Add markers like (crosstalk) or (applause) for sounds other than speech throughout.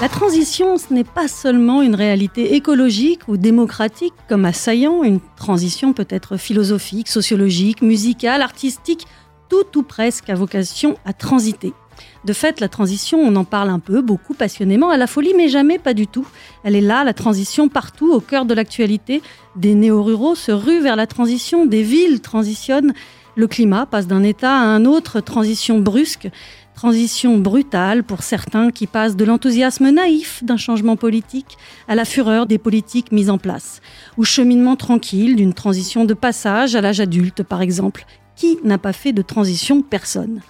La transition, ce n'est pas seulement une réalité écologique ou démocratique comme assaillant, une transition peut être philosophique, sociologique, musicale, artistique, tout ou presque a vocation à transiter. De fait, la transition, on en parle un peu, beaucoup, passionnément, à la folie, mais jamais pas du tout. Elle est là, la transition, partout, au cœur de l'actualité. Des néo-ruraux se ruent vers la transition, des villes transitionnent. Le climat passe d'un état à un autre, transition brusque. Transition brutale pour certains qui passent de l'enthousiasme naïf d'un changement politique à la fureur des politiques mises en place, ou cheminement tranquille d'une transition de passage à l'âge adulte par exemple. Qui n'a pas fait de transition Personne?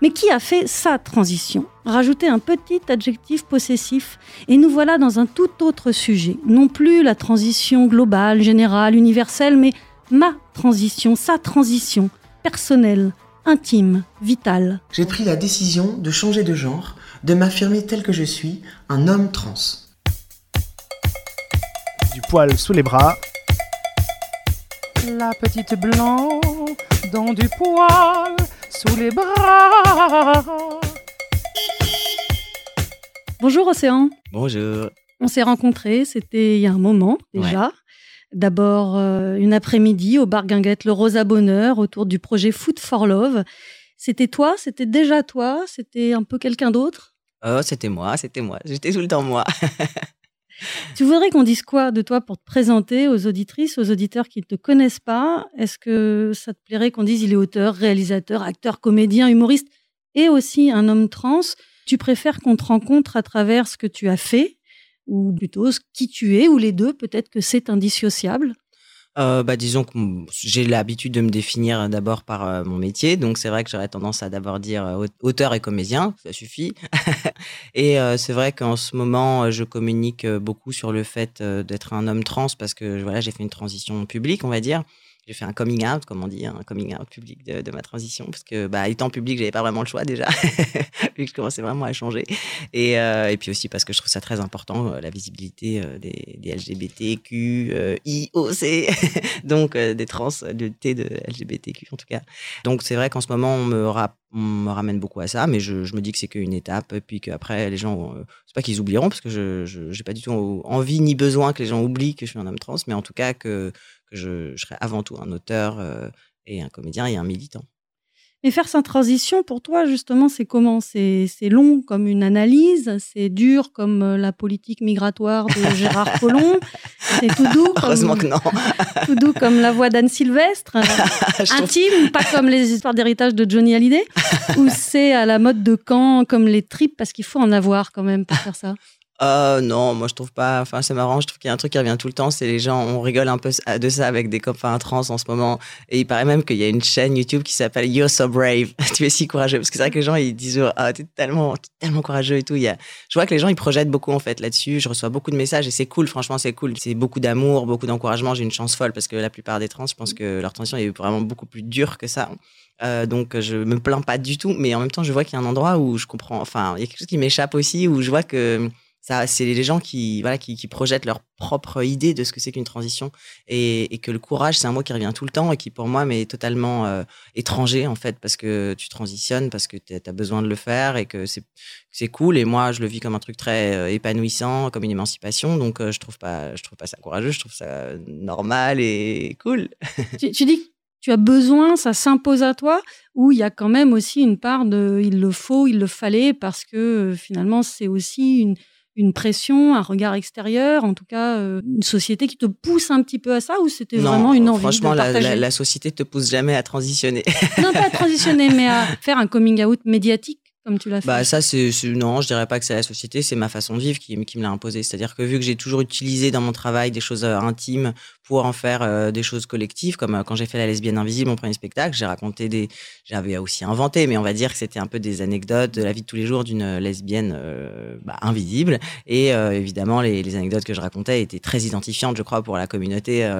Mais qui a fait sa transition? Rajouter un petit adjectif possessif et nous voilà dans un tout autre sujet. Non plus la transition globale, générale, universelle, mais ma transition, sa transition, personnelle, intime, vital. J'ai pris la décision de changer de genre, de m'affirmer tel que je suis, un homme trans. Du poil sous les bras. La petite blanc dans du poil sous les bras. Bonjour Océan. Bonjour. On s'est rencontrés, c'était il y a un moment déjà. D'abord, euh, une après-midi au bar Guinguette, le Rosa Bonheur, autour du projet Food for Love. C'était toi C'était déjà toi C'était un peu quelqu'un d'autre? Oh, c'était moi, c'était moi. J'étais tout le temps moi. (laughs) tu voudrais qu'on dise quoi de toi pour te présenter aux auditrices, aux auditeurs qui ne te connaissent pas? Est-ce que ça te plairait qu'on dise il est auteur, réalisateur, acteur, comédien, humoriste et aussi un homme trans? Tu préfères qu'on te rencontre à travers ce que tu as fait? Ou plutôt qui tu es, ou les deux, peut-être que c'est indissociable euh, bah, disons que j'ai l'habitude de me définir d'abord par euh, mon métier, donc c'est vrai que j'aurais tendance à d'abord dire euh, auteur et comédien, ça suffit. (laughs) et c'est vrai qu'en ce moment, je communique beaucoup sur le fait d'être un homme trans parce que voilà, j'ai fait une transition publique, on va dire j'ai fait un coming out, comme on dit, un coming out public de, ma transition, parce que bah, étant public, j'avais pas vraiment le choix déjà, (laughs) vu que je commençais vraiment à changer. Et, euh, et, puis aussi parce que je trouve ça très important, euh, la visibilité euh, des, des LGBTQ, IOC, (laughs) donc des trans, de T de LGBTQ en tout cas. Donc c'est vrai qu'en ce moment, on me, ramène beaucoup à ça, mais je, je me dis que c'est qu'une étape, et puis qu'après, les gens, c'est pas qu'ils oublieront, parce que je n'ai pas du tout envie ni besoin que les gens oublient que je suis un homme trans, mais en tout cas que je, je serais avant tout un auteur euh, et un comédien et un militant. Mais faire sa transition, pour toi, justement, c'est comment? C'est long comme une analyse, c'est dur comme euh, la politique migratoire de (laughs) Gérard Collomb, c'est tout doux comme, Heureusement que non. (laughs) tout doux comme la voix d'Anne Sylvestre, (laughs) intime, pas comme les histoires d'héritage de Johnny Hallyday, ou c'est à la mode de camp comme les tripes, parce qu'il faut en avoir quand même pour faire ça euh, non, moi je trouve pas. Enfin, c'est marrant. Je trouve qu'il y a un truc qui revient tout le temps. C'est les gens. On rigole un peu de ça avec des copains trans en ce moment. Et il paraît même qu'il y a une chaîne YouTube qui s'appelle You're So Brave. (laughs) tu es si courageux. Parce que c'est vrai que les gens ils disent ah t'es tellement tellement courageux et tout. Il y a... Je vois que les gens ils projettent beaucoup en fait là-dessus. Je reçois beaucoup de messages et c'est cool. Franchement, c'est cool. C'est beaucoup d'amour, beaucoup d'encouragement. J'ai une chance folle parce que la plupart des trans, je pense que leur transition est vraiment beaucoup plus dure que ça. Euh, donc je me plains pas du tout, mais en même temps je vois qu'il y a un endroit où je comprends. Enfin, il y a quelque chose qui m'échappe aussi où je vois que ça, c'est les gens qui, voilà, qui, projettent leur propre idée de ce que c'est qu'une transition et, et, que le courage, c'est un mot qui revient tout le temps et qui, pour moi, m'est totalement euh, étranger, en fait, parce que tu transitionnes, parce que tu as besoin de le faire et que c'est cool. Et moi, je le vis comme un truc très euh, épanouissant, comme une émancipation. Donc, euh, je trouve pas, je trouve pas ça courageux, je trouve ça normal et cool. (laughs) tu, tu dis tu as besoin, ça s'impose à toi, ou il y a quand même aussi une part de il le faut, il le fallait, parce que finalement, c'est aussi une, une pression, un regard extérieur, en tout cas euh, une société qui te pousse un petit peu à ça ou c'était vraiment une envie franchement, de partager? la, la, société te pousse jamais à transitionner. non, pas à transitionner, mais à (laughs) faire un coming out médiatique comme tu l'as fait. Bah ça c'est non, je dirais pas que c'est la société, c'est ma façon de vivre qui, me l'a imposé. C'est-à-dire que vu que j'ai toujours utilisé dans mon travail des choses euh, intimes pour en faire euh, des choses collectives, comme quand j'ai fait la lesbienne invisible, mon premier spectacle, j'ai raconté des, j'avais aussi inventé, mais on va dire que c'était un peu des anecdotes de la vie de tous les jours d'une lesbienne bah, invisible. Et évidemment les, les, anecdotes que je racontais étaient très identifiantes, je crois, pour la communauté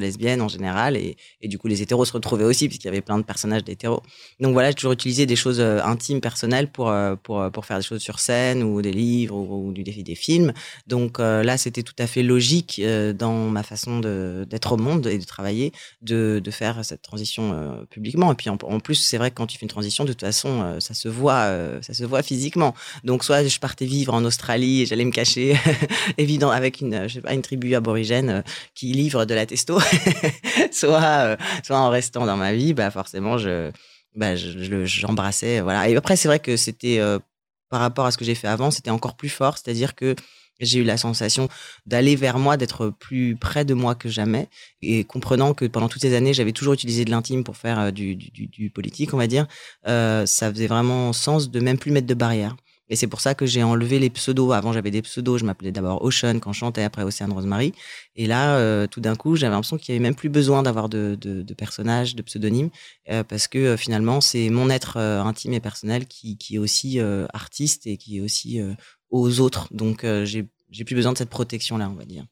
lesbienne en général, et, et, du coup les hétéros se retrouvaient aussi puisqu'il y avait plein de personnages d'hétéros. Donc voilà, j'ai toujours utilisé des choses intimes, personnelles pour, euh, euh, pour faire des choses sur scène ou des livres ou, du, des, des films. Donc euh, là, c'était tout à fait logique dans ma façon d'être au monde et de travailler, de, de faire cette transition publiquement. Et puis en, plus, c'est vrai que quand tu fais une transition, de toute façon, ça se voit, ça se voit physiquement. Donc soit je partais vivre en Australie et j'allais me cacher, (laughs) évident, avec une, je sais pas, une tribu aborigène qui livre de la testo, (laughs) soit, soit en restant dans ma vie, bah forcément je bah, j'embrassais. voilà. Et après, c'est vrai que c'était euh, par rapport à ce que j'ai fait avant, c'était encore plus fort. C'est-à-dire que j'ai eu la sensation d'aller vers moi, d'être plus près de moi que jamais, et comprenant que pendant toutes ces années, j'avais toujours utilisé de l'intime pour faire euh, du, du, du, politique, on va dire. Euh, ça faisait vraiment sens de même plus mettre de barrières. Et c'est pour ça que j'ai enlevé les pseudos. Avant, j'avais des pseudos. Je m'appelais d'abord Ocean quand je chantais, après Océane Rosemary. Et là, euh, tout d'un coup, j'avais l'impression qu'il y avait même plus besoin d'avoir de, personnages, de pseudonymes, euh, parce que euh, finalement, c'est mon être intime et personnel qui, qui est aussi artiste et qui est aussi aux autres. Donc, j'ai plus besoin de cette protection-là, on va dire.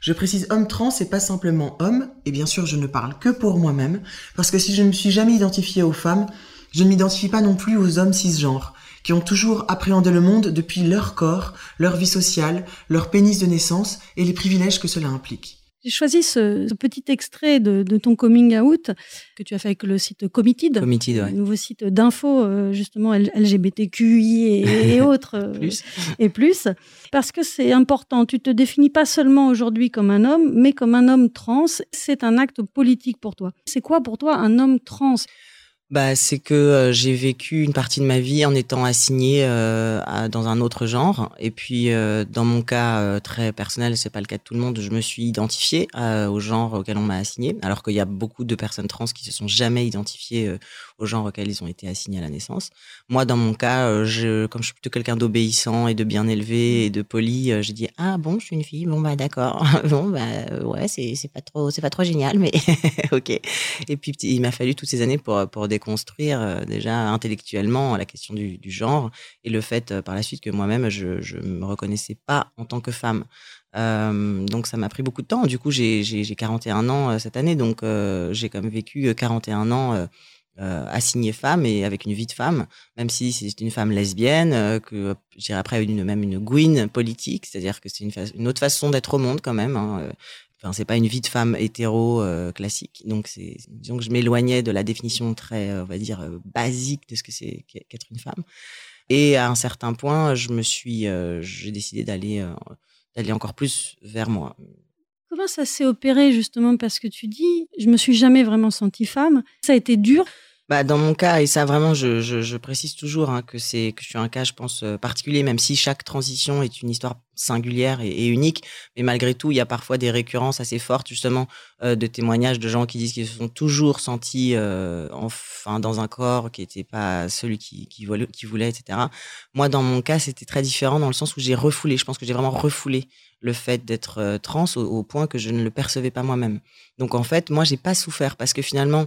Je précise homme trans et pas simplement homme, et bien sûr je ne parle que pour moi-même, parce que si je ne me suis jamais identifiée aux femmes, je ne m'identifie pas non plus aux hommes cisgenres qui ont toujours appréhendé le monde depuis leur corps, leur vie sociale, leur pénis de naissance et les privilèges que cela implique. J'ai choisi ce, petit extrait de, ton coming out que tu as fait avec le site Committed, Committed ouais. nouveau site d'info euh, justement LGBTQI et, (laughs) et autres euh, plus. et plus, parce que c'est important. Tu te définis pas seulement aujourd'hui comme un homme, mais comme un homme trans. C'est un acte politique pour toi. C'est quoi pour toi un homme trans? Bah, c'est que euh, j'ai vécu une partie de ma vie en étant assignée euh, dans un autre genre. Et puis, euh, dans mon cas très personnel, c'est pas le cas de tout le monde, je me suis identifiée au genre auquel on m'a assigné. Alors qu'il y a beaucoup de personnes trans qui se sont jamais identifiées au genre auquel ils ont été assignés à la naissance. Moi, dans mon cas, je, comme je suis plutôt quelqu'un d'obéissant et de bien élevé et de poli, j'ai dit ah bon, je suis une fille, bon bah d'accord, (laughs) bon bah ouais, c'est pas trop c'est pas trop génial, mais (laughs) ok. Et puis il m'a fallu toutes ces années pour pour déconstruire euh, déjà intellectuellement la question du, genre et le fait euh, par la suite que moi-même je ne me reconnaissais pas en tant que femme. Euh, donc ça m'a pris beaucoup de temps. Du coup, j'ai 41 ans cette année, donc j'ai quand même vécu 41 ans euh, assignée femme et avec une vie de femme, même si c'est une femme lesbienne, que je dirais après une, même une gouine politique, c'est-à-dire que c'est une, autre façon d'être au monde quand même. Hein, Enfin, c'est pas une vie de femme hétéro euh, classique. Donc, disons que je m'éloignais de la définition très, euh, on va dire, euh, basique de ce que c'est qu'être une femme. Et à un certain point, je me suis, j'ai décidé d'aller, d'aller encore plus vers moi. Comment ça s'est opéré justement? Parce que tu dis, je me suis jamais vraiment sentie femme. Ça a été dur bah, dans mon cas, et ça vraiment, je, je, je précise toujours hein, que c'est que je suis un cas, je pense, euh, particulier, même si chaque transition est une histoire singulière et, unique. Mais malgré tout, il y a parfois des récurrences assez fortes, justement, euh, de témoignages de gens qui disent qu'ils se sont toujours sentis euh, enfin dans un corps qui n'était pas celui qui, qui voulait, etc. Moi, dans mon cas, c'était très différent dans le sens où j'ai refoulé. Je pense que j'ai vraiment refoulé le fait d'être euh, trans au, au, point que je ne le percevais pas moi-même. Donc en fait, moi, j'ai pas souffert parce que finalement,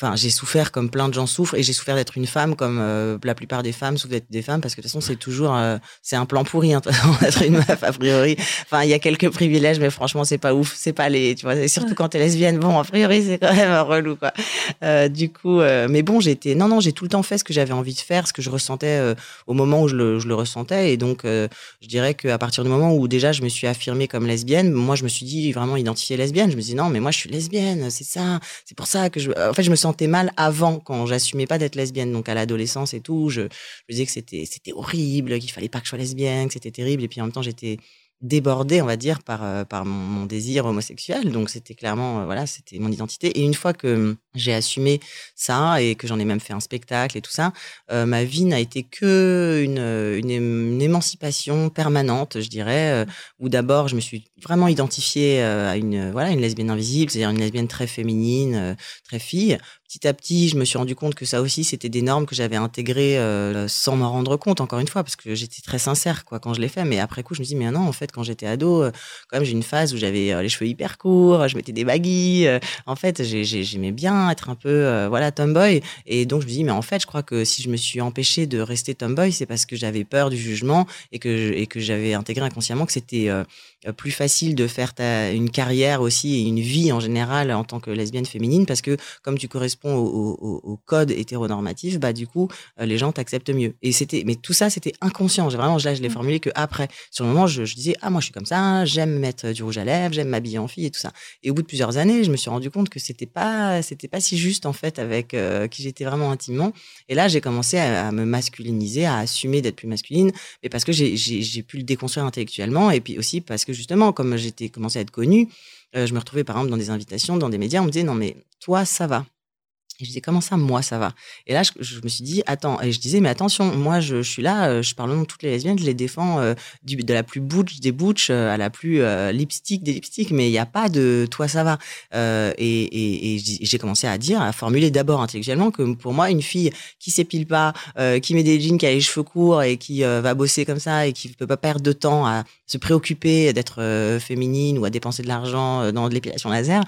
enfin j'ai souffert comme plein de gens souffrent et j'ai souffert d'être une femme comme euh, la plupart des femmes souffrent d'être des femmes parce que de toute façon c'est toujours euh, c'est un plan pourri hein, (laughs) d'être une meuf a priori. Enfin il y a quelques privilèges mais franchement c'est pas ouf c'est pas les tu vois surtout quand t'es lesbienne bon a priori c'est quand même relou quoi. Euh, du coup mais bon j'étais non non j'ai tout le temps fait ce que j'avais envie de faire ce que je ressentais au moment où je le, je le ressentais. Et donc je dirais qu'à partir du moment où déjà je me suis affirmée comme lesbienne moi je me suis dit vraiment identifiée lesbienne. Je me dis non mais moi je suis lesbienne c'est ça c'est pour ça que je en fait je me sens sentais mal avant, quand j'assumais pas d'être lesbienne. Donc à l'adolescence et tout, je, me disais que c'était c'était horrible, qu'il fallait pas que je sois lesbienne, que c'était terrible. Et puis en même temps, j'étais débordée, on va dire, par euh, par mon, désir homosexuel. Donc c'était clairement, euh, voilà, c'était mon identité. Et une fois que j'ai assumé ça et que j'en ai même fait un spectacle et tout ça, euh, ma vie n'a été que une, une, émancipation permanente, je dirais, où d'abord je me suis vraiment identifiée à une voilà une lesbienne invisible, c'est-à-dire une lesbienne très féminine, très fille, petit à petit, je me suis rendu compte que ça aussi, c'était des normes que j'avais intégrées euh, sans m'en rendre compte, encore une fois, parce que j'étais très sincère quoi quand je l'ai fait. Mais après coup, je me dis, mais non, en fait, quand j'étais ado, euh, quand même, j'ai une phase où j'avais euh, les cheveux hyper courts, je mettais des baguilles. en fait, j'aimais bien être un peu, voilà, tomboy. Et donc, je me dis, mais en fait, je crois que si je me suis empêchée de rester tomboy, c'est parce que j'avais peur du jugement et que, et que j'avais intégré inconsciemment que c'était plus facile de faire ta, une carrière aussi et une vie en général en tant que lesbienne féminine parce que comme tu corresponds au, code hétéronormatif, bah du coup euh, les gens t'acceptent mieux. Et c'était, mais tout ça c'était inconscient. J'ai vraiment là je l'ai mmh. formulé que après. Sur le moment, je, je disais ah moi je suis comme ça, j'aime mettre du rouge à lèvres, j'aime m'habiller en fille et tout ça. Et au bout de plusieurs années, je me suis rendu compte que c'était pas c'était pas si juste en fait avec euh, qui j'étais vraiment intimement. Et là j'ai commencé à, me masculiniser, à assumer d'être plus masculine, mais parce que j'ai pu le déconstruire intellectuellement et puis aussi parce que justement comme j'étais commencé à être connue, euh, je me retrouvais par exemple dans des invitations, dans des médias, on me disait non mais toi ça va et je disais, comment ça, moi, ça va? Et là, je, me suis dit, attends, et je disais, mais attention, moi, je, suis là, euh, je parle au nom de toutes les lesbiennes, je les défends euh, de la plus butch des butch euh, à la plus lipstick des lipsticks, mais il n'y a pas de toi, ça va. et, j'ai commencé à dire, à formuler d'abord intellectuellement que pour moi, une fille qui s'épile pas, qui met des jeans, qui a les cheveux courts et qui va bosser comme ça et qui peut pas perdre de temps à se préoccuper d'être féminine ou à dépenser de l'argent dans de l'épilation laser,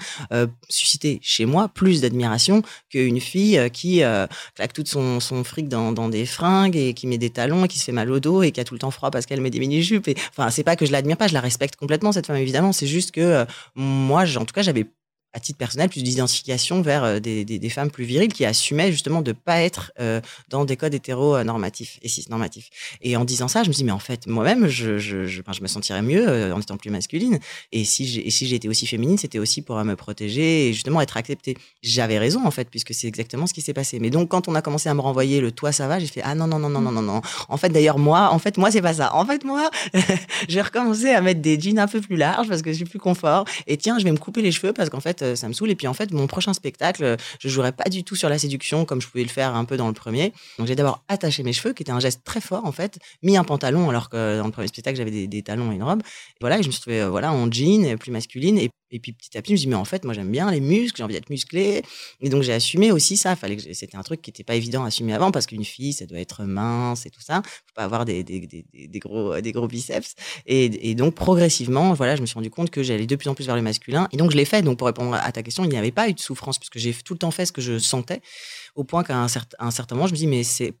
susciter chez moi plus d'admiration que une fille euh, qui euh, claque tout son, son fric dans, dans, des fringues et qui met des talons et qui se fait mal au dos et qui a tout le temps froid parce qu'elle met des mini-jupes. Enfin, c'est pas que je l'admire pas, je la respecte complètement, cette femme, évidemment. C'est juste que euh, moi, en tout cas, j'avais à titre personnel, plus d'identification vers euh, des, femmes plus viriles qui assumaient justement de pas être euh, dans des codes hétéro-normatifs et cis-normatifs. Et en disant ça, je me dis, mais en fait, moi-même, je, je, je, je, me sentirais mieux euh, en étant plus masculine. Et si j'ai si j'étais aussi féminine, c'était aussi pour me protéger et justement être acceptée. J'avais raison, en fait, puisque c'est exactement ce qui s'est passé. Mais donc, quand on a commencé à me renvoyer le toi, ça va, j'ai fait, ah non, non, non, non, non, non, non. En fait, d'ailleurs, moi, en fait, moi, c'est pas ça. En fait, moi, (laughs) j'ai recommencé à mettre des jeans un peu plus larges parce que je suis plus confort. Et tiens, je vais me couper les cheveux parce qu'en fait, euh, ça me saoule. Et puis en fait, mon prochain spectacle, je jouerai pas du tout sur la séduction comme je pouvais le faire un peu dans le premier. Donc j'ai d'abord attaché mes cheveux, qui était un geste très fort en fait, mis un pantalon alors que dans le premier spectacle j'avais des, talons et une robe. Et voilà, je me suis trouvée euh, voilà en jean, plus masculine. Et, et, puis petit à petit, je me suis dit mais en fait, moi j'aime bien les muscles, j'ai envie d'être musclé. Et donc j'ai assumé aussi ça. Fallait que c'était un truc qui n'était pas évident à assumer avant parce qu'une fille, ça doit être mince et tout ça. Faut pas avoir des, gros des gros biceps. Et, et, donc progressivement, voilà, je me suis rendu compte que j'allais de plus en plus vers le masculin. Et donc je l'ai fait. Donc pour répondre à ta question, il n'y avait pas eu de souffrance puisque j'ai tout le temps fait ce que je sentais, au point qu'à un, certain moment, je me dis, mais c'est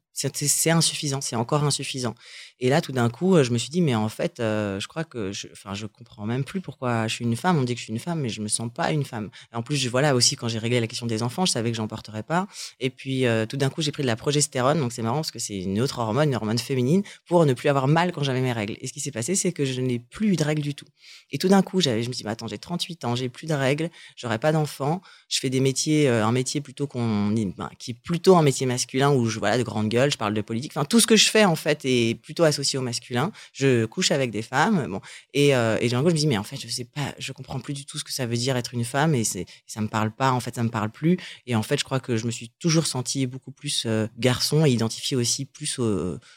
insuffisant, c'est encore insuffisant. Et là, tout d'un coup, je me suis dit, mais en fait, euh, je crois que, je, enfin, je comprends même plus pourquoi je suis une femme. On dit que je suis une femme, mais je me sens pas une femme. Et en plus, je, voilà aussi quand j'ai réglé la question des enfants, je savais que j'en porterais pas. Et puis, euh, tout d'un coup, j'ai pris de la progestérone, donc c'est marrant parce que c'est une autre hormone, une hormone féminine, pour ne plus avoir mal quand j'avais mes règles. Et ce qui s'est passé, c'est que je n'ai plus eu de règles du tout. Et tout d'un coup, je me dis, mais attends, j'ai 38 ans, j'ai plus de règles, j'aurais pas d'enfants, je fais des métiers, euh, un métier plutôt qu'on, ben, qui plutôt un métier masculin où je voilà de grande gueule, je parle de politique tout ce que je fais en fait est plutôt associé au masculin. Je couche avec des femmes, bon, et, euh, et je me dis mais en fait je sais pas, je comprends plus du tout ce que ça veut dire être une femme et c'est ça me parle pas. En fait, ça me parle plus. Et en fait, je crois que je me suis toujours senti beaucoup plus euh, garçon et identifié aussi plus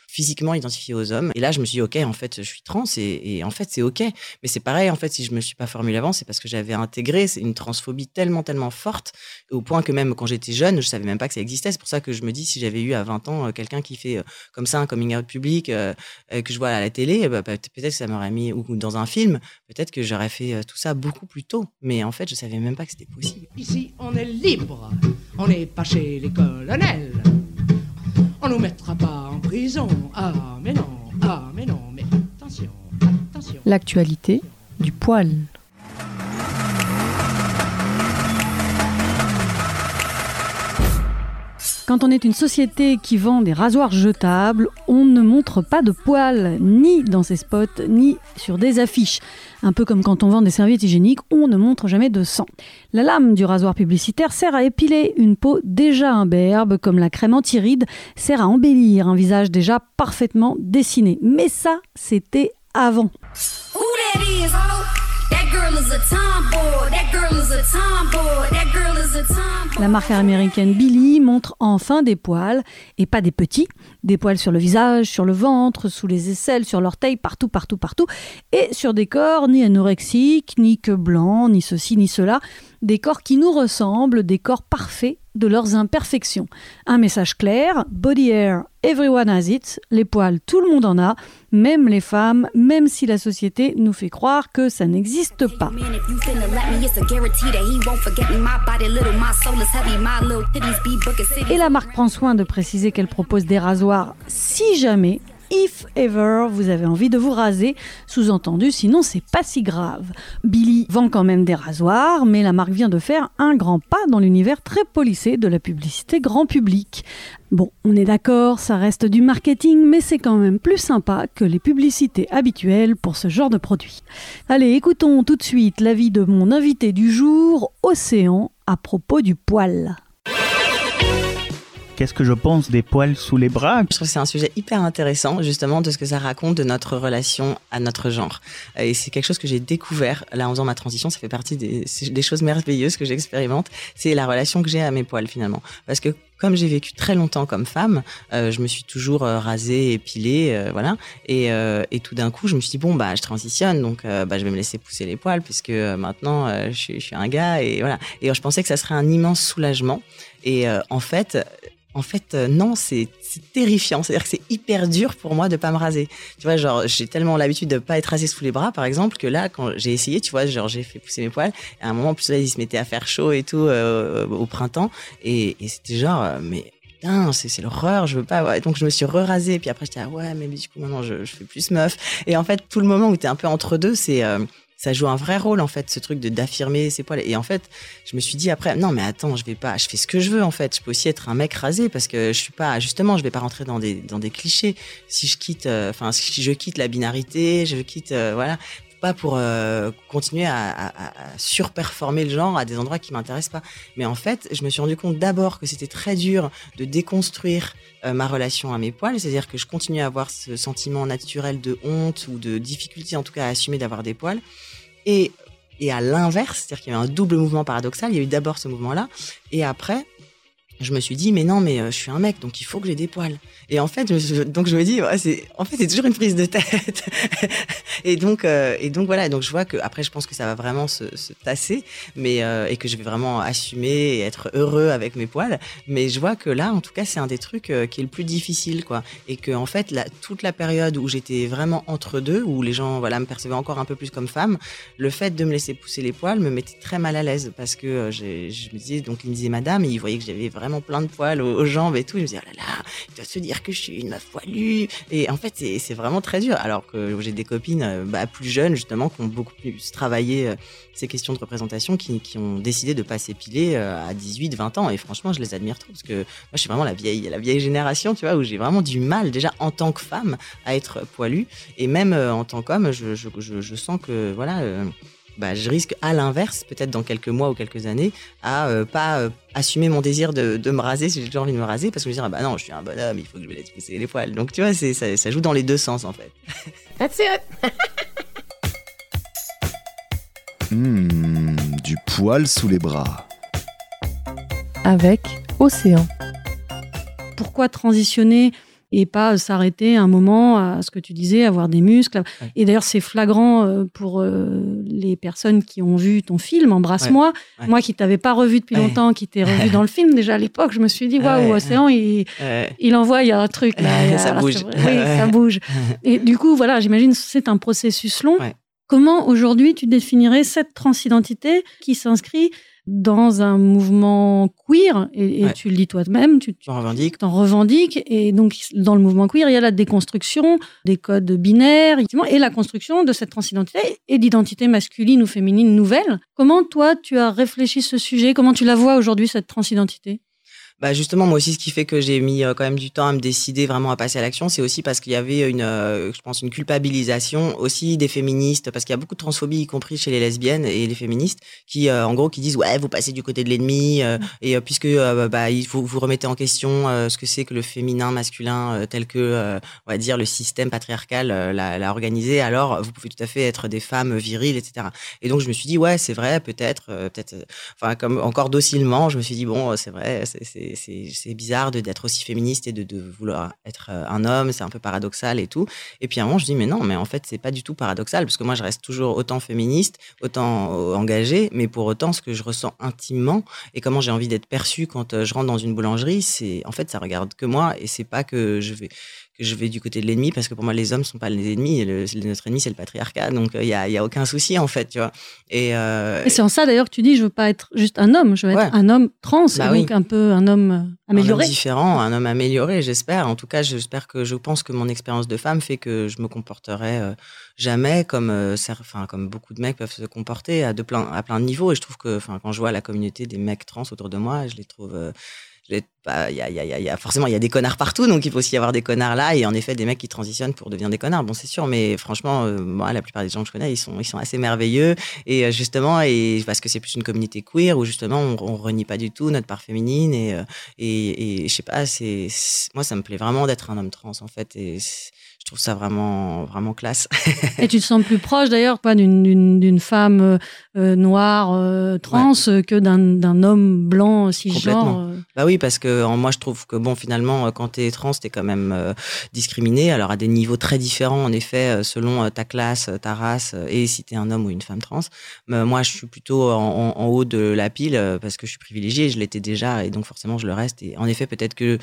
physiquement identifié aux hommes. Et là, je me suis dit, OK, en fait, je suis trans et, en fait, c'est OK. Mais c'est pareil, en fait, si je me suis pas formulé avant, c'est parce que j'avais intégré une transphobie tellement, tellement forte, au point que même quand j'étais jeune, je savais même pas que ça existait. C'est pour ça que je me dis, si j'avais eu à 20 ans euh, quelqu'un qui fait euh, comme ça un coming out public, euh, que je vois à la télé, bah, peut-être que ça m'aurait mis, ou dans un film, peut-être que j'aurais fait tout ça beaucoup plus tôt. Mais en fait, je savais même pas que c'était possible. Ici, on est libre. On n'est pas chez les colonels. On nous mettra pas en prison. Ah, mais non, ah, mais non, mais attention, attention. L'actualité du poil. Quand on est une société qui vend des rasoirs jetables, on ne montre pas de poils, ni dans ses spots, ni sur des affiches. Un peu comme quand on vend des serviettes hygiéniques, on ne montre jamais de sang. La lame du rasoir publicitaire sert à épiler une peau déjà imberbe, comme la crème antiride sert à embellir un visage déjà parfaitement dessiné. Mais ça, c'était avant. La marque américaine Billy montre enfin des poils, et pas des petits, des poils sur le visage, sur le ventre, sous les aisselles, sur l'orteil, partout, partout, partout, et sur des corps ni anorexiques, ni que blancs, ni ceci, ni cela, des corps qui nous ressemblent, des corps parfaits de leurs imperfections. Un message clair, body hair, everyone has it, les poils, tout le monde en a, même les femmes, même si la société nous fait croire que ça n'existe pas. Et la marque prend soin de préciser qu'elle propose des rasoirs si jamais If ever vous avez envie de vous raser, sous-entendu, sinon c'est pas si grave. Billy vend quand même des rasoirs, mais la marque vient de faire un grand pas dans l'univers très policé de la publicité grand public. Bon, on est d'accord, ça reste du marketing, mais c'est quand même plus sympa que les publicités habituelles pour ce genre de produit. Allez, écoutons tout de suite l'avis de mon invité du jour, Océan, à propos du poil. Qu'est-ce que je pense des poils sous les bras? Je trouve que c'est un sujet hyper intéressant, justement, de ce que ça raconte de notre relation à notre genre. Et c'est quelque chose que j'ai découvert, là, en faisant ma transition, ça fait partie des, choses merveilleuses que j'expérimente, c'est la relation que j'ai à mes poils, finalement. Parce que comme j'ai vécu très longtemps comme femme, euh, je me suis toujours euh, rasée, épilée, euh, voilà. Et, tout d'un coup, je me suis dit bon bah je transitionne, donc bah je vais me laisser pousser les poils puisque maintenant je, suis, je suis un gars et voilà. Et je pensais que ça serait un immense soulagement. Et en fait, en fait, euh, non, c'est terrifiant. C'est-à-dire que c'est hyper dur pour moi de pas me raser. Tu vois, genre, j'ai tellement l'habitude de pas être rasée sous les bras, par exemple, que là, quand j'ai essayé, tu vois, genre, j'ai fait pousser mes poils. À un moment, en plus, là, il se mettait à faire chaud et tout euh, au printemps. Et, c'était genre, euh, mais putain, c'est l'horreur, je veux pas. Ouais. Donc, je me suis re-rasée. Puis après, j'étais, ah ouais, mais du coup, maintenant, je, fais plus meuf. Et en fait, tout le moment où t'es un peu entre deux, c'est. Ça joue un vrai rôle en fait ce truc de d'affirmer ses poils. Et en fait je me suis dit après non mais attends je vais pas je fais ce que je veux en fait. Je peux aussi être un mec rasé parce que je suis pas justement je vais pas rentrer dans des dans des clichés. Si je quitte euh, enfin si je quitte la binarité je quitte euh, voilà. Pas pour euh, continuer à, surperformer le genre à des endroits qui m'intéressent pas. Mais en fait je me suis rendu compte d'abord que c'était très dur de déconstruire ma relation à mes poils. C'est-à-dire que je continuais à avoir ce sentiment naturel de honte ou de difficulté en tout cas à assumer d'avoir des poils et, à l'inverse, c'est-à-dire qu'il y avait un double mouvement paradoxal. Il y a eu d'abord ce mouvement-là, et après, je me suis dit, mais non, mais euh, je suis un mec, donc il faut que j'ai des poils. Et en fait, je donc je me dis, ouais, c'est, en fait, c'est toujours une prise de tête. (laughs) et donc, euh, et donc voilà. Donc je vois que après, je pense que ça va vraiment se, se tasser, mais euh, et que je vais vraiment assumer et être heureux avec mes poils. Mais je vois que là, en tout cas, c'est un des trucs qui est le plus difficile, quoi. Et que en fait, toute la période où j'étais vraiment entre deux, où les gens, voilà, me percevaient encore un peu plus comme femme, le fait de me laisser pousser les poils me mettait très mal à l'aise parce que je me disais, donc il me disait madame, et il voyait que j'avais vraiment plein de poils aux, jambes et tout. Je me disais, oh là là, il doit se dire que je suis une meuf poilue. Et en fait, c'est vraiment très dur. Alors que j'ai des copines euh, bah, plus jeunes, justement, qui ont beaucoup plus travaillé euh, ces questions de représentation, qui, qui ont décidé de pas s'épiler euh, à 18, 20 ans. Et franchement, je les admire trop parce que moi, je suis vraiment la vieille, la vieille génération, tu vois, où j'ai vraiment du mal, déjà en tant que femme, à être poilue. Et même en tant qu'homme, je, je, je, sens que, voilà, bah, je risque à l'inverse, peut-être dans quelques mois ou quelques années, à euh, pas euh, assumer mon désir de, de me raser si j'ai toujours envie de me raser, parce que je me dire, ah bah non, je suis un bonhomme, il faut que je me laisse pousser les poils. Donc tu vois, ça joue dans les deux sens en fait. (laughs) That's it. (laughs) Hmm, du poil sous les bras. Avec Océan. Pourquoi transitionner et pas s'arrêter un moment à ce que tu disais, avoir des muscles. Ouais. Et d'ailleurs, c'est flagrant euh, pour euh, les personnes qui ont vu ton film, Embrasse-moi. Ouais. Moi qui t'avais pas revu depuis longtemps, qui t'ai revu dans le film déjà à l'époque, je me suis dit, waouh. Océan, il, Euh, il envoie, il y a un truc là. Ça là, bouge. Oui, ça bouge. (laughs) Et du coup, voilà, j'imagine que c'est un processus long. Comment aujourd'hui tu définirais cette transidentité qui s'inscrit dans un mouvement queer et, et Ouais. tu le dis toi-même, tu, t'en revendiques et donc dans le mouvement queer il y a la déconstruction des codes binaires et la construction de cette transidentité et d'identité masculine ou féminine nouvelle. Comment toi tu as réfléchi ce sujet? Comment tu la vois aujourd'hui cette transidentité? Bah justement, moi aussi, ce qui fait que j'ai mis euh, quand même du temps à me décider vraiment à passer à l'action, c'est aussi parce qu'il y avait une, euh, je pense, une culpabilisation aussi des féministes, parce qu'il y a beaucoup de transphobie, y compris chez les lesbiennes et les féministes, qui, euh, en gros, qui disent ouais, vous passez du côté de l'ennemi, euh, et puisque euh, bah il faut vous remettez en question ce que c'est que le féminin masculin tel que, on va dire, le système patriarcal l'a, organisé, alors vous pouvez tout à fait être des femmes viriles, etc. Et donc je me suis dit ouais, c'est vrai, peut-être, peut-être, enfin comme encore docilement, je me suis dit bon, c'est vrai, c'est, c'est, bizarre d'être aussi féministe et de, de vouloir être euh, un homme, c'est un peu paradoxal et tout. Et puis à un moment, je dis mais non, mais en fait c'est pas du tout paradoxal parce que moi je reste toujours autant féministe, autant euh, engagée, mais pour autant ce que je ressens intimement et comment j'ai envie d'être perçue quand euh, je rentre dans une boulangerie, c'est en fait ça regarde que moi et c'est pas que je vais que je vais du côté de l'ennemi parce que pour moi les hommes sont pas les ennemis, le, notre ennemi c'est le patriarcat donc il y a, y a aucun souci en fait, tu vois. Et, euh, Et c'est en ça d'ailleurs que tu dis je veux pas être juste un homme, je veux Ouais. être un homme trans, Bah oui. donc un peu un homme homme euh, amélioré. Un homme différent, un homme amélioré, j'espère. En tout cas, j'espère que je pense que mon expérience de femme fait que je me comporterai euh, jamais comme, euh, enfin, comme beaucoup de mecs peuvent se comporter à, de plein, à plein de niveaux. Et je trouve que, enfin, quand je vois la communauté des mecs trans autour de moi, je les trouve. Bah, y a, y a- y a- forcément, il y a des connards partout, donc il faut aussi y avoir des connards là, et en effet, des mecs qui transitionnent pour devenir des connards. Bon, c'est sûr, mais franchement, euh, moi, la plupart des gens que je connais, ils sont, ils sont assez merveilleux, et euh, justement, et parce que c'est plus une communauté queer où justement, on, on renie pas du tout notre part féminine, et, euh, et, et je sais pas, c'est, moi, ça me plaît vraiment d'être un homme trans, en fait, et je trouve ça vraiment, vraiment classe. (laughs) Et tu te sens plus proche d'ailleurs, pas d'une- femme euh, euh, noire euh, trans que d'un homme blanc. Complètement. euh. Bah oui, parce que en, moi je trouve que bon, finalement, quand t'es trans, t'es quand même euh, discriminé. Alors à des niveaux très différents, en effet, selon ta classe, ta race et si t'es un homme ou une femme trans. Mais moi, je suis plutôt en, en- en haut de la pile parce que je suis privilégié, je l'étais déjà et donc forcément je le reste. Et en effet, peut-être que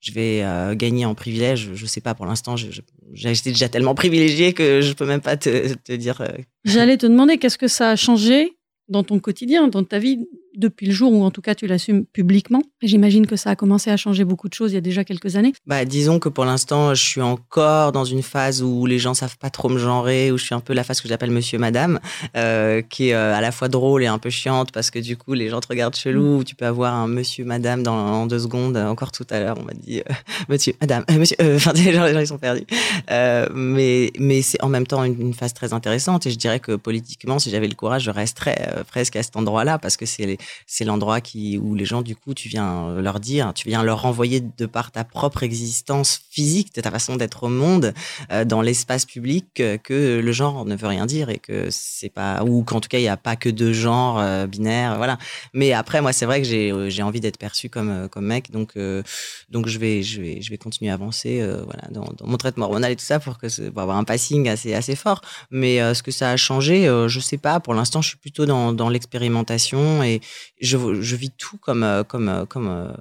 je vais euh, gagner en privilège. Je sais pas pour l'instant. J'ai déjà tellement privilégié que je peux même pas te, te dire. euh, J'allais te demander qu'est-ce que ça a changé dans ton quotidien, dans ta vie, depuis le jour où en tout cas tu l'assumes publiquement. J'imagine que ça a commencé à changer beaucoup de choses il y a déjà quelques années. Bah, disons que pour l'instant, je suis encore dans une phase où les gens savent pas trop me genrer, où je suis un peu la phase que j'appelle Monsieur Madame, euh, qui est euh, à la fois drôle et un peu chiante parce que du coup, les gens te regardent chelou. Où tu peux avoir un Monsieur Madame dans en deux secondes. Encore tout à l'heure, on m'a dit euh, (laughs) Monsieur Madame, euh, Monsieur. Enfin, (laughs) les gens, les gens, ils sont perdus. Mais mais c'est en même temps une, une phase très intéressante et je dirais que politiquement, si j'avais le courage, je resterais presque à cet endroit-là parce que c'est les- c'est l'endroit qui où les gens du coup tu viens leur dire tu viens leur renvoyer de par ta propre existence physique de ta façon d'être au monde euh, dans l'espace public euh, que le genre ne veut rien dire et que c'est pas ou qu'en tout cas il n'y a pas que deux genres euh, binaires voilà. Mais après moi c'est vrai que j'ai euh, envie d'être perçu comme euh, comme mec donc euh, donc je vais je vais je vais continuer à avancer euh, voilà dans, mon traitement hormonal et tout ça pour que pour avoir un passing assez assez fort. Mais euh, ce que ça a changé euh, je sais pas. Pour l'instant je suis plutôt dans dans l'expérimentation et je, je vis tout comme, euh, comme, euh, comme euh,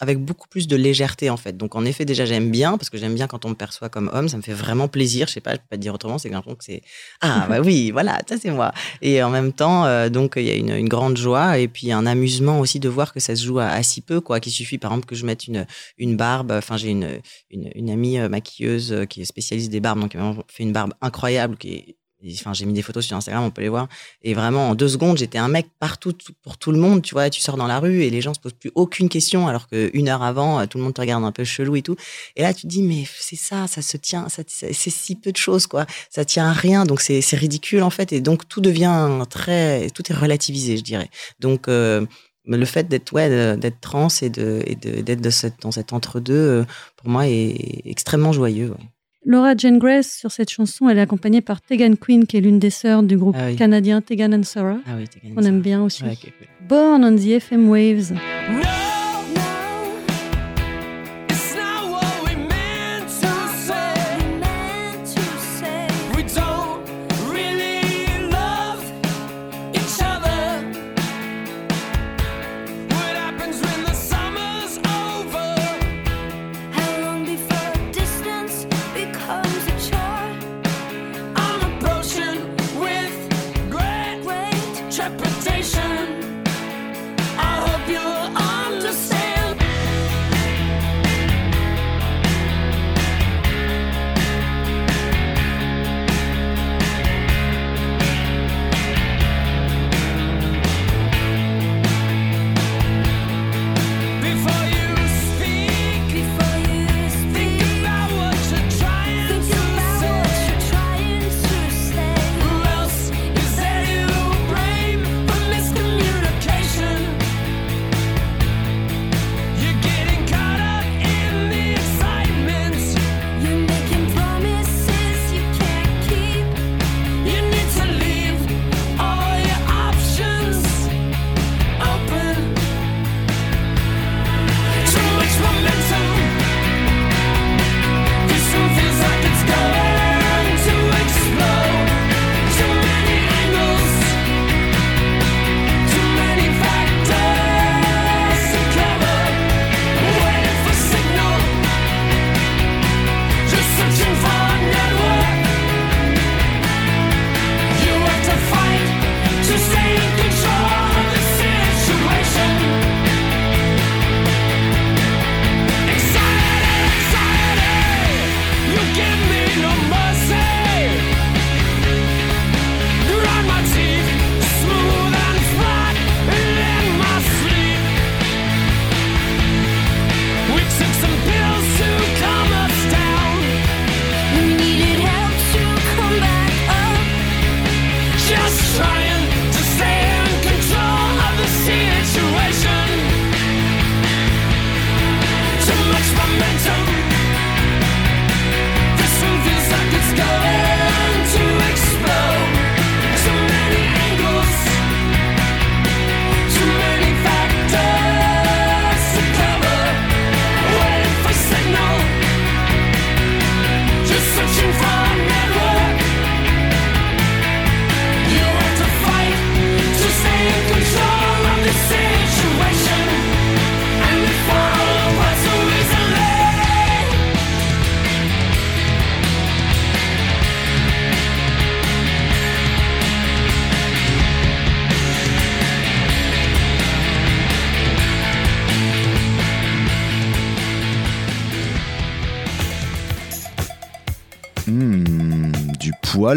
avec beaucoup plus de légèreté en fait. Donc en effet déjà j'aime bien parce que j'aime bien quand on me perçoit comme homme, ça me fait vraiment plaisir. Je sais pas, je peux pas te dire autrement, c'est que c'est ah (laughs) bah oui voilà ça c'est moi. Et en même temps euh, donc il y a une, une grande joie et puis un amusement aussi de voir que ça se joue à, à si peu quoi. Qu'il suffit par exemple que je mette une une barbe. Enfin j'ai une, une une amie maquilleuse qui est spécialiste des barbes donc elle m'a fait une barbe incroyable qui est Enfin, j'ai mis des photos sur Instagram, on peut les voir. Et vraiment, en deux secondes, j'étais un mec partout tout- pour tout le monde. Tu vois, tu sors dans la rue et les gens se posent plus aucune question, alors qu'une heure avant, euh, tout le monde te regarde un peu chelou et tout. Et là, tu te dis, mais c'est ça, ça se tient, c'est si peu de choses, quoi. Ça tient à rien, donc c'est ridicule, en fait. Et donc, tout devient très, tout est relativisé, je dirais. Donc, euh, le fait d'être ouais, d'être trans et d'être dans cet entre-deux, euh, pour moi, est extrêmement joyeux. Laura Jane Grace, sur cette chanson, elle est accompagnée par Tegan Quinn, qui est l'une des sœurs du groupe Ah oui. canadien Tegan and Sarah. Ah oui, On ça. aime bien aussi. Ouais, ok, cool. Born on the FM Waves.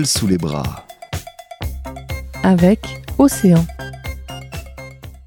Sous les bras. Avec Océan.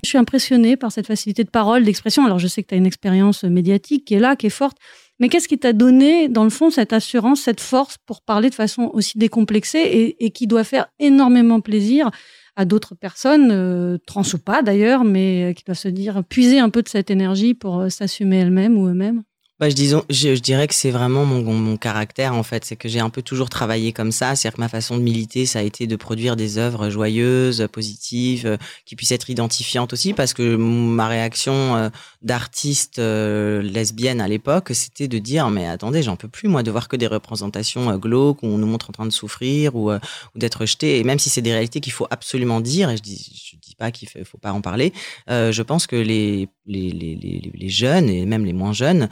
Je suis impressionnée par cette facilité de parole, d'expression. Alors, je sais que tu as une expérience médiatique qui est là, qui est forte. Mais qu'est-ce qui t'a donné, dans le fond, cette assurance, cette force pour parler de façon aussi décomplexée et, et qui doit faire énormément plaisir à d'autres personnes, euh, trans ou pas d'ailleurs, mais euh, qui doivent se dire, puiser un peu de cette énergie pour euh, s'assumer elles-mêmes ou eux-mêmes? Bah, je, disons, je, dirais que c'est vraiment mon, mon caractère, en fait. C'est que j'ai un peu toujours travaillé comme ça. C'est-à-dire que ma façon de militer, ça a été de produire des œuvres joyeuses, positives, euh, qui puissent être identifiantes aussi, parce que ma réaction euh, d'artiste euh, lesbienne à l'époque, c'était de dire, mais attendez, j'en peux plus, moi, de voir que des représentations glauques où on nous montre en train de souffrir ou, d'être rejeté. Et même si c'est des réalités qu'il faut absolument dire, et je dis, dis pas qu'il faut, pas en parler, je pense que les, les, les, les, jeunes et même les moins jeunes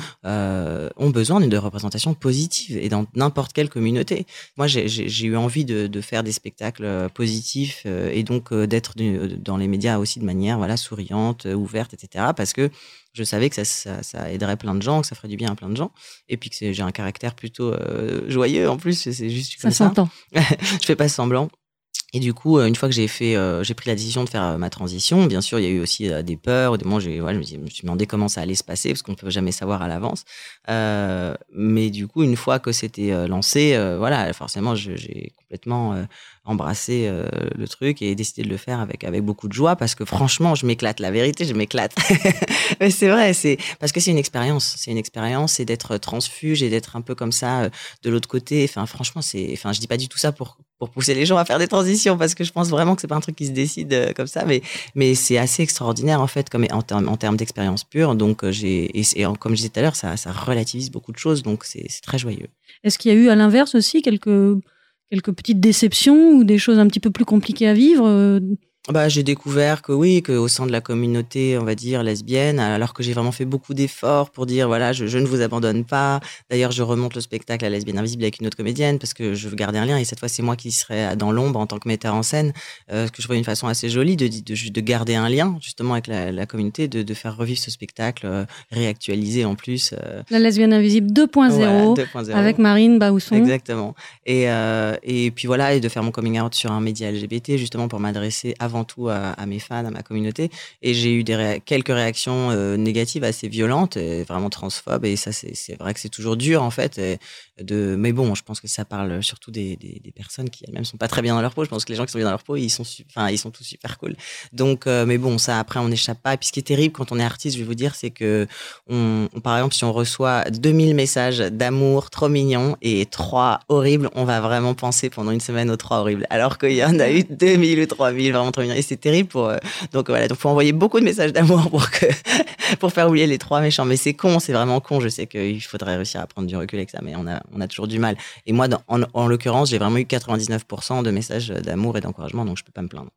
ont besoin d'une représentation positive et dans n'importe quelle communauté. Moi, j'ai- eu envie de, de faire des spectacles euh, positifs euh, et donc euh, d'être dans les médias aussi de manière voilà souriante, euh, ouverte, etc. Parce que je savais que ça, ça, ça aiderait plein de gens, que ça ferait du bien à plein de gens, et puis que j'ai un caractère plutôt euh, joyeux en plus. C'est juste Ça ça. s'entend. (laughs) je fais pas semblant. Et du coup, euh, une fois que j'ai fait, euh, j'ai pris la décision de faire euh, ma transition, bien sûr, il y a eu aussi des peurs. Des moments, j'ai, je, me suis, demandé comment ça allait se passer parce qu'on ne peut jamais savoir à l'avance. Mais du coup, une fois que c'était lancé, voilà, forcément, j'ai complètement embrassé le truc et décidé de le faire avec avec beaucoup de joie parce que franchement, je m'éclate. La vérité, je m'éclate. (laughs) (laughs) mais c'est vrai, c'est parce que c'est une expérience. C'est une expérience, c'est d'être transfuge et d'être un peu comme ça euh, de l'autre côté. Franchement, c'est, enfin, je dis pas du tout ça pour pousser les gens à faire des transitions parce que je pense vraiment que c'est pas un truc qui se décide euh, comme ça, mais c'est assez extraordinaire en fait, comme en termes en termes d'expérience pure. Donc euh, et, et comme je disais tout à l'heure, ça relativise beaucoup de choses, donc c'est très joyeux. Est-ce qu'il y a eu à l'inverse aussi quelques, petites déceptions ou des choses un petit peu plus compliquées à vivre Bah, j'ai découvert que oui, qu'au sein de la communauté, on va dire, lesbienne, alors que j'ai vraiment fait beaucoup d'efforts pour dire, voilà, je, je ne vous abandonne pas. D'ailleurs, je remonte le spectacle à Lesbienne Invisible avec une autre comédienne parce que je veux garder un lien. Et cette fois, c'est moi qui serai dans l'ombre en tant que metteur en scène, euh, ce que je trouvais une façon assez jolie de, de, de, de garder un lien, justement, avec la, la communauté, de, de faire revivre ce spectacle, euh, réactualisé en plus. euh, La lesbienne invisible 2.0 Voilà, 2.0. avec Marine Baousson. Exactement. Et, euh, et puis voilà, et de faire mon coming out sur un média LGBT, justement pour m'adresser avant tout à, mes fans, à ma communauté. Et j'ai eu des quelques réactions euh, négatives assez violentes, et vraiment transphobes. Et ça, c'est vrai que c'est toujours dur, en fait. Mais bon, je pense que ça parle surtout des, personnes qui elles-mêmes sont pas très bien dans leur peau. Je pense que les gens qui sont bien dans leur peau, ils sont, enfin, ils sont tous super cool. Donc, euh, mais bon, ça, après, on n'échappe pas. Et puis, ce qui est terrible quand on est artiste, je vais vous dire, c'est que, par exemple, si on reçoit 2000 messages d'amour trop mignons et trois horribles, on va vraiment penser pendant une semaine aux trois horribles. Alors qu'il y en a eu 2000 ou 3000 vraiment trop. Et c'est terrible pour. euh, donc voilà, donc faut envoyer beaucoup de messages d'amour pour que (laughs) pour faire oublier les trois méchants. Mais c'est con, c'est vraiment con. Je sais qu'il faudrait réussir à prendre du recul avec ça, mais on a, on a toujours du mal. Et moi, en, en l'occurrence, j'ai vraiment eu 99% de messages d'amour et d'encouragement, donc je peux pas me plaindre.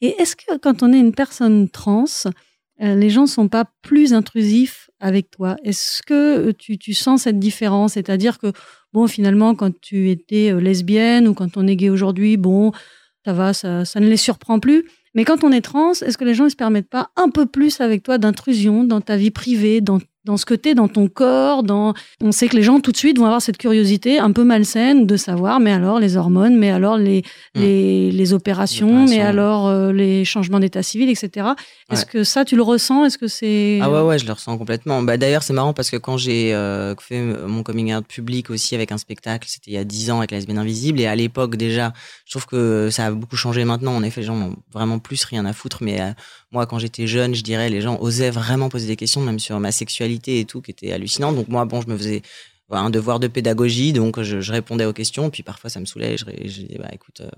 Et est-ce que quand on est une personne trans, euh, les gens sont pas plus intrusifs avec toi? Est-ce que tu, tu sens cette différence? C'est-à-dire que, bon, finalement, quand tu étais euh, lesbienne ou quand on est gay aujourd'hui, bon, ça va, ça, ne les surprend plus. Mais quand on est trans, est-ce que les gens ne se permettent pas un peu plus avec toi d'intrusion dans ta vie privée, dans, dans ce que t'es, dans ton corps dans... On sait que les gens tout de suite vont avoir cette curiosité un peu malsaine de savoir, mais alors les hormones, mais alors les, les, les opérations, mais alors euh, les changements d'état civil, etc. Est-ce que ça, tu le ressens? Est-ce que c'est... Ah ouais, ouais, je le ressens complètement. Bah, D'ailleurs, c'est marrant parce que quand j'ai euh, fait m- mon coming out public aussi avec un spectacle, c'était il y a 10 ans avec Lesbienne Invisible, et à l'époque déjà, je trouve que ça a beaucoup changé maintenant. En effet, les gens n'ont vraiment plus rien à foutre, mais euh, moi, quand j'étais jeune, je dirais, les gens osaient vraiment poser des questions, même sur ma sexualité et tout, qui était hallucinant. Donc moi, bon, je me faisais un devoir de pédagogie, donc je, répondais aux questions, puis parfois ça me saoulait, je, disais, bah écoute, euh,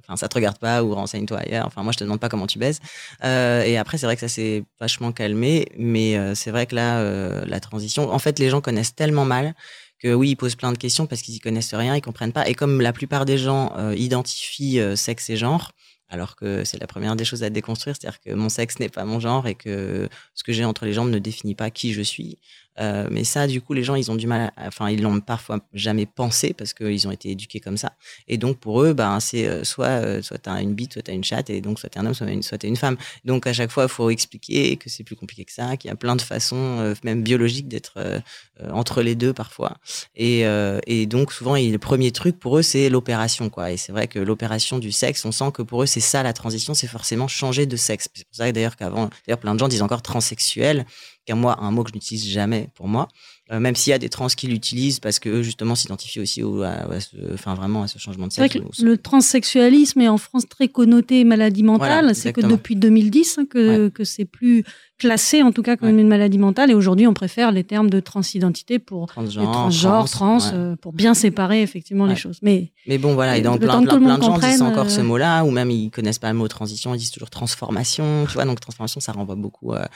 enfin ça te regarde pas, ou renseigne-toi ailleurs, enfin moi je te demande pas comment tu baises. Euh, et après, c'est vrai que ça s'est vachement calmé, mais euh, c'est vrai que là, euh, la transition, en fait, les gens connaissent tellement mal que oui, ils posent plein de questions parce qu'ils y connaissent rien, ils comprennent pas. Et comme la plupart des gens euh, identifient euh, sexe et genre, alors que c'est la première des choses à déconstruire, c'est-à-dire que mon sexe n'est pas mon genre et que ce que j'ai entre les jambes ne définit pas qui je suis. Euh, mais ça, du coup, les gens, ils ont du mal, à- enfin, ils l'ont parfois jamais pensé parce qu'ils ont été éduqués comme ça. Et donc, pour eux, ben, c'est euh, soit, euh, soit une bite, soit t'as une chatte, et donc soit un homme, soit, une, une femme. Donc, à chaque fois, il faut expliquer que c'est plus compliqué que ça, qu'il y a plein de façons, même biologiques, d'être entre les deux parfois. Et, et donc, souvent, il- le premier truc pour eux, c'est l'opération, quoi. Et c'est vrai que l'opération du sexe, on sent que pour eux, c'est ça la transition, c'est forcément changer de sexe. C'est pour ça d'ailleurs qu'avant, d'ailleurs, plein de gens disent encore transsexuel, moi un mot que je n'utilise jamais pour moi. Euh, même s'il y a des trans qui l'utilisent parce que eux, justement, s'identifient aussi au, à, à ce, enfin, vraiment à ce changement de sexe. que le transsexualisme est en France très connoté maladie mentale. Voilà, c'est que depuis 2010 hein, que, que c'est plus classé, en tout cas, comme une maladie mentale. Et aujourd'hui, on préfère les termes de transidentité pour Transgenre, les transgenres, trans, trans, ouais. euh, pour bien séparer effectivement les choses. Mais Mais bon, voilà, et dans Le plein, plein, tout le plein monde de gens disent encore ce euh, mot-là, ou même ils connaissent pas le mot transition, ils disent toujours transformation, tu vois, donc transformation, ça renvoie beaucoup euh,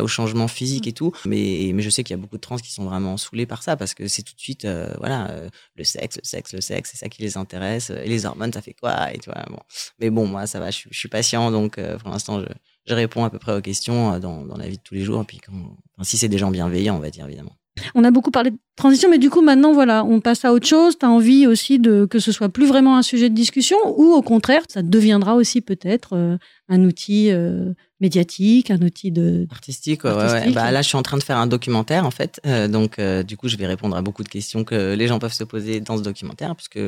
au changement physique et tout. Mais, mais je sais qu'il y a beaucoup de trans qui sont vraiment saoulés par ça, parce que c'est tout de suite, euh, voilà, euh, le sexe, le sexe, le sexe, c'est ça qui les intéresse, et les hormones, ça fait quoi, et tu vois, bon. Mais bon, moi, ça va, je, suis- patient, donc euh, pour l'instant, je, je réponds à peu près aux questions euh, dans, dans la vie de tous les jours, puis quand, si c'est des gens bienveillants, on va dire, évidemment. On a beaucoup parlé de transition, mais du coup, maintenant, voilà, on passe à autre chose. Tu as envie aussi de que ce soit plus vraiment un sujet de discussion ou au contraire, ça deviendra aussi peut-être euh, un outil euh, médiatique, un outil de. Artistique, ouais, ouais. Bah, là, je suis en train de faire un documentaire, en fait. Euh, donc, euh, du coup, je vais répondre à beaucoup de questions que les gens peuvent se poser dans ce documentaire, puisque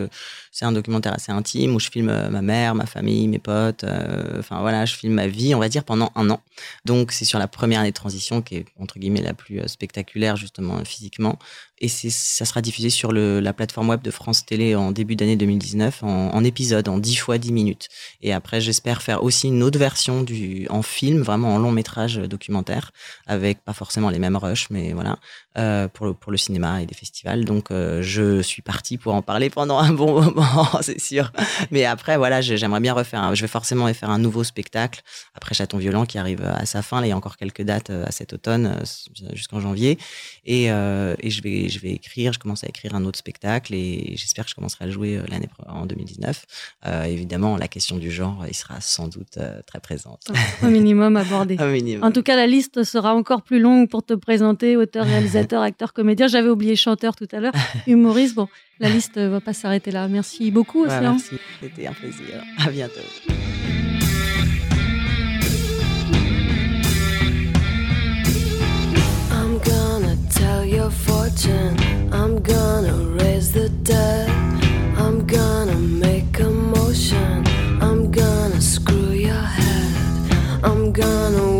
c'est un documentaire assez intime où je filme euh, ma mère, ma famille, mes potes. euh, Enfin, voilà, je filme ma vie, on va dire, pendant un an. Donc, c'est sur la première année de transition qui est, entre guillemets, la plus spectaculaire, justement, physiquement. Et ça sera diffusé sur le, la plateforme web de France Télé en début d'année 2019 en, en épisode, en 10 fois 10 minutes. Et après, j'espère faire aussi une autre version du, en film, vraiment en long métrage documentaire, avec pas forcément les mêmes rushs, mais voilà, euh, pour, le, pour le cinéma et des festivals. Donc, euh, je suis parti pour en parler pendant un bon (laughs) moment, c'est sûr. Mais après, voilà, j'aimerais bien refaire, un- je vais forcément faire un nouveau spectacle après Chaton Violent qui arrive à sa fin. Là, il y a encore quelques dates euh, à cet automne, euh, jusqu'en janvier. Et, euh, et je, vais, je vais écrire, je commence à écrire un autre spectacle et j'espère que je commencerai à le jouer euh, l'année en 2019. Euh, évidemment, la question du genre, il sera sans doute euh, très présente. Au minimum abordé. (laughs) Au minimum. En tout cas, la liste sera encore plus longue pour te présenter auteur, (laughs) réalisateur, acteur, comédien. J'avais oublié chanteur tout à l'heure, (laughs) humoriste. Bon, la liste euh, va pas s'arrêter là. Merci beaucoup, Ouais, Océan. merci, c'était un plaisir. À bientôt. I'm gonna tell your fortune. I'm gonna raise the dead. I'm gonna make a motion. I'm gonna screw your head. I'm gonna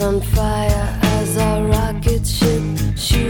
on fire as our rocket ship. Shoots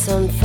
some